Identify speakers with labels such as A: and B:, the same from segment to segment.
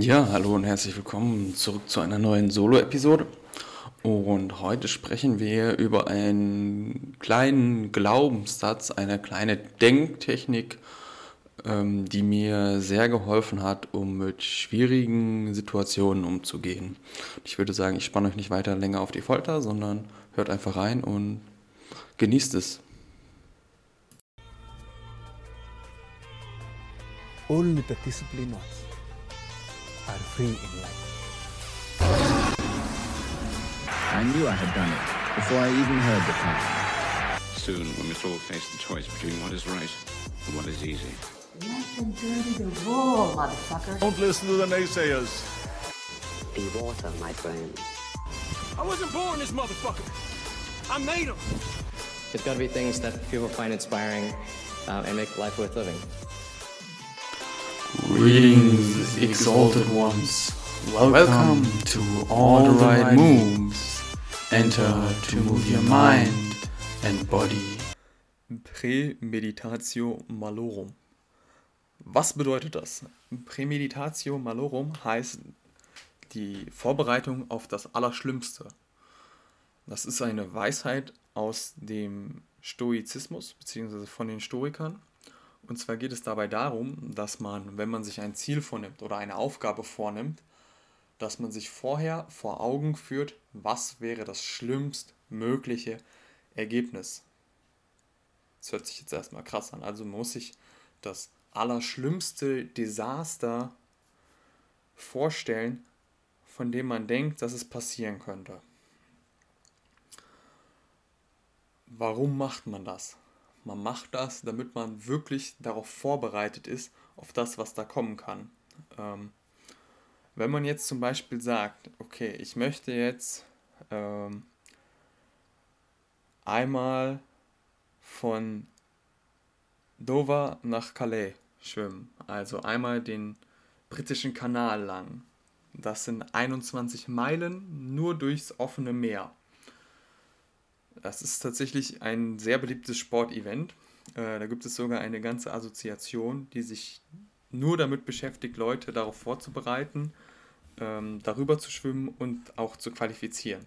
A: Ja, hallo und herzlich willkommen zurück zu einer neuen Solo-Episode. Und heute sprechen wir über einen kleinen Glaubenssatz, eine kleine Denktechnik, ähm, die mir sehr geholfen hat, um mit schwierigen Situationen umzugehen. Ich würde sagen, ich spanne euch nicht weiter länger auf die Folter, sondern hört einfach rein und genießt es.
B: Only the disciplined ones are free in life.
C: I knew I had done it before I even heard the call.
D: Soon, we must all face the choice between what is right and what is easy.
E: Let them dirty the raw, motherfucker.
F: Don't listen to the naysayers.
G: Be water, my friend.
H: I wasn't born this motherfucker. I made him.
I: There's got to be things that people find inspiring uh, and make life worth living.
A: Greetings, exalted ones. Welcome to all the right moves. Enter to move your mind and body. Prämeditatio malorum. Was bedeutet das? Prämeditatio malorum heißt die Vorbereitung auf das Allerschlimmste. Das ist eine Weisheit aus dem Stoizismus bzw. von den Stoikern. Und zwar geht es dabei darum, dass man, wenn man sich ein Ziel vornimmt oder eine Aufgabe vornimmt, dass man sich vorher vor Augen führt, was wäre das schlimmstmögliche Ergebnis. Das hört sich jetzt erstmal krass an. Also muss sich das allerschlimmste Desaster vorstellen, von dem man denkt, dass es passieren könnte. Warum macht man das? Man macht das, damit man wirklich darauf vorbereitet ist, auf das, was da kommen kann. Ähm, wenn man jetzt zum Beispiel sagt, okay, ich möchte jetzt ähm, einmal von Dover nach Calais schwimmen, also einmal den britischen Kanal lang. Das sind 21 Meilen nur durchs offene Meer. Das ist tatsächlich ein sehr beliebtes Sportevent. Äh, da gibt es sogar eine ganze Assoziation, die sich nur damit beschäftigt, Leute darauf vorzubereiten, ähm, darüber zu schwimmen und auch zu qualifizieren.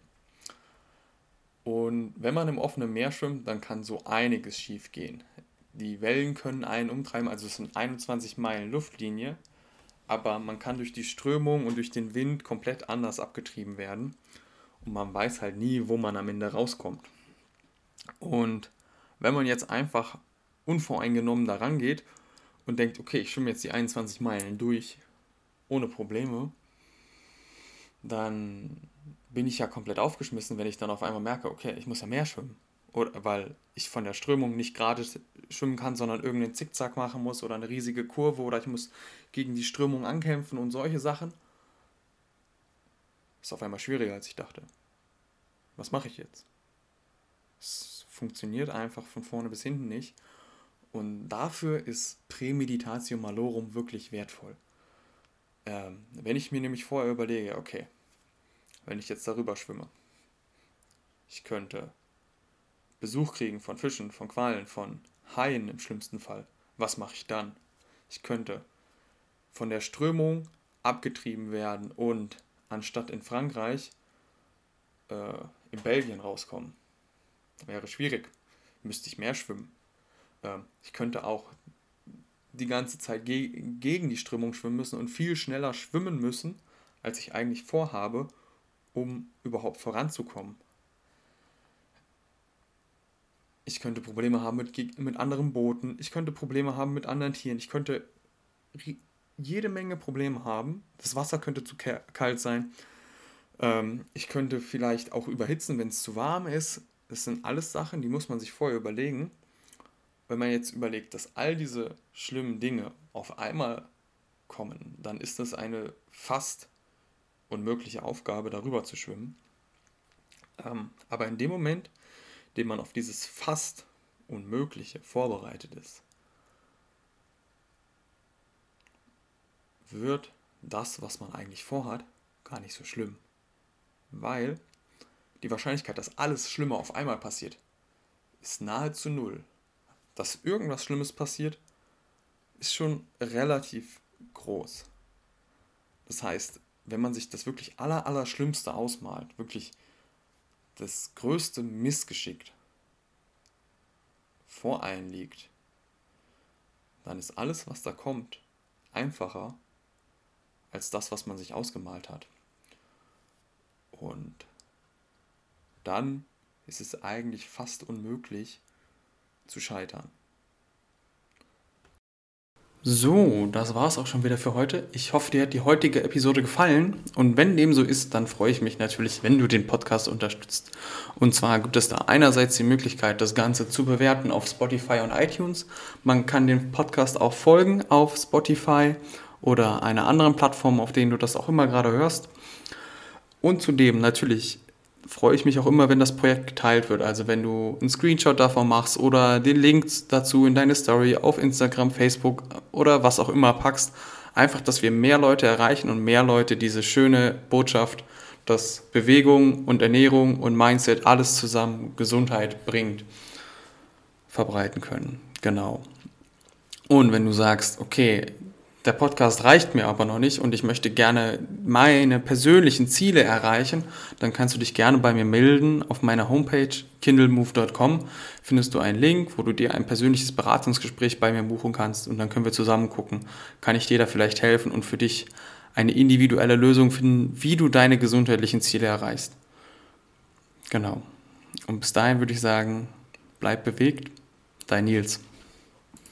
A: Und wenn man im offenen Meer schwimmt, dann kann so einiges schief gehen. Die Wellen können einen umtreiben, also es sind 21 Meilen Luftlinie, aber man kann durch die Strömung und durch den Wind komplett anders abgetrieben werden und man weiß halt nie, wo man am Ende rauskommt. Und wenn man jetzt einfach unvoreingenommen daran geht und denkt, okay, ich schwimme jetzt die 21 Meilen durch ohne Probleme, dann bin ich ja komplett aufgeschmissen, wenn ich dann auf einmal merke, okay, ich muss ja mehr schwimmen. Oder weil ich von der Strömung nicht gerade schwimmen kann, sondern irgendeinen Zickzack machen muss oder eine riesige Kurve oder ich muss gegen die Strömung ankämpfen und solche Sachen. Ist auf einmal schwieriger, als ich dachte. Was mache ich jetzt? Funktioniert einfach von vorne bis hinten nicht. Und dafür ist Prämeditatio Malorum wirklich wertvoll. Ähm, wenn ich mir nämlich vorher überlege, okay, wenn ich jetzt darüber schwimme, ich könnte Besuch kriegen von Fischen, von Quallen, von Haien im schlimmsten Fall. Was mache ich dann? Ich könnte von der Strömung abgetrieben werden und anstatt in Frankreich äh, in Belgien rauskommen. Wäre schwierig. Müsste ich mehr schwimmen. Ähm, ich könnte auch die ganze Zeit ge gegen die Strömung schwimmen müssen und viel schneller schwimmen müssen, als ich eigentlich vorhabe, um überhaupt voranzukommen. Ich könnte Probleme haben mit, mit anderen Booten, ich könnte Probleme haben mit anderen Tieren, ich könnte jede Menge Probleme haben. Das Wasser könnte zu kalt sein. Ähm, ich könnte vielleicht auch überhitzen, wenn es zu warm ist. Das sind alles Sachen, die muss man sich vorher überlegen wenn man jetzt überlegt, dass all diese schlimmen Dinge auf einmal kommen, dann ist das eine fast unmögliche Aufgabe, darüber zu schwimmen. Ähm, aber in dem Moment, in dem man auf dieses fast Unmögliche vorbereitet ist, wird das, was man eigentlich vorhat, gar nicht so schlimm. Weil die Wahrscheinlichkeit, dass alles Schlimme auf einmal passiert, ist nahezu null dass irgendwas Schlimmes passiert, ist schon relativ groß. Das heißt, wenn man sich das wirklich aller, aller Schlimmste ausmalt, wirklich das größte Missgeschick vor einen liegt, dann ist alles, was da kommt, einfacher als das, was man sich ausgemalt hat. Und dann ist es eigentlich fast unmöglich zu scheitern. So, das war es auch schon wieder für heute. Ich hoffe, dir hat die heutige Episode gefallen. Und wenn dem so ist, dann freue ich mich natürlich, wenn du den Podcast unterstützt. Und zwar gibt es da einerseits die Möglichkeit, das Ganze zu bewerten auf Spotify und iTunes. Man kann dem Podcast auch folgen auf Spotify oder einer anderen Plattform, auf denen du das auch immer gerade hörst. Und zudem natürlich freue ich mich auch immer, wenn das Projekt geteilt wird. Also wenn du einen Screenshot davon machst oder den Link dazu in deine Story auf Instagram, Facebook oder was auch immer packst. Einfach, dass wir mehr Leute erreichen und mehr Leute diese schöne Botschaft, dass Bewegung und Ernährung und Mindset alles zusammen Gesundheit bringt, verbreiten können. Genau. Und wenn du sagst, okay, der Podcast reicht mir aber noch nicht und ich möchte gerne meine persönlichen Ziele erreichen, dann kannst du dich gerne bei mir melden. Auf meiner Homepage kindlemove.com findest du einen Link, wo du dir ein persönliches Beratungsgespräch bei mir buchen kannst und dann können wir zusammen gucken, kann ich dir da vielleicht helfen und für dich eine individuelle Lösung finden, wie du deine gesundheitlichen Ziele erreichst. Genau. Und bis dahin würde ich sagen, bleib bewegt, dein Nils.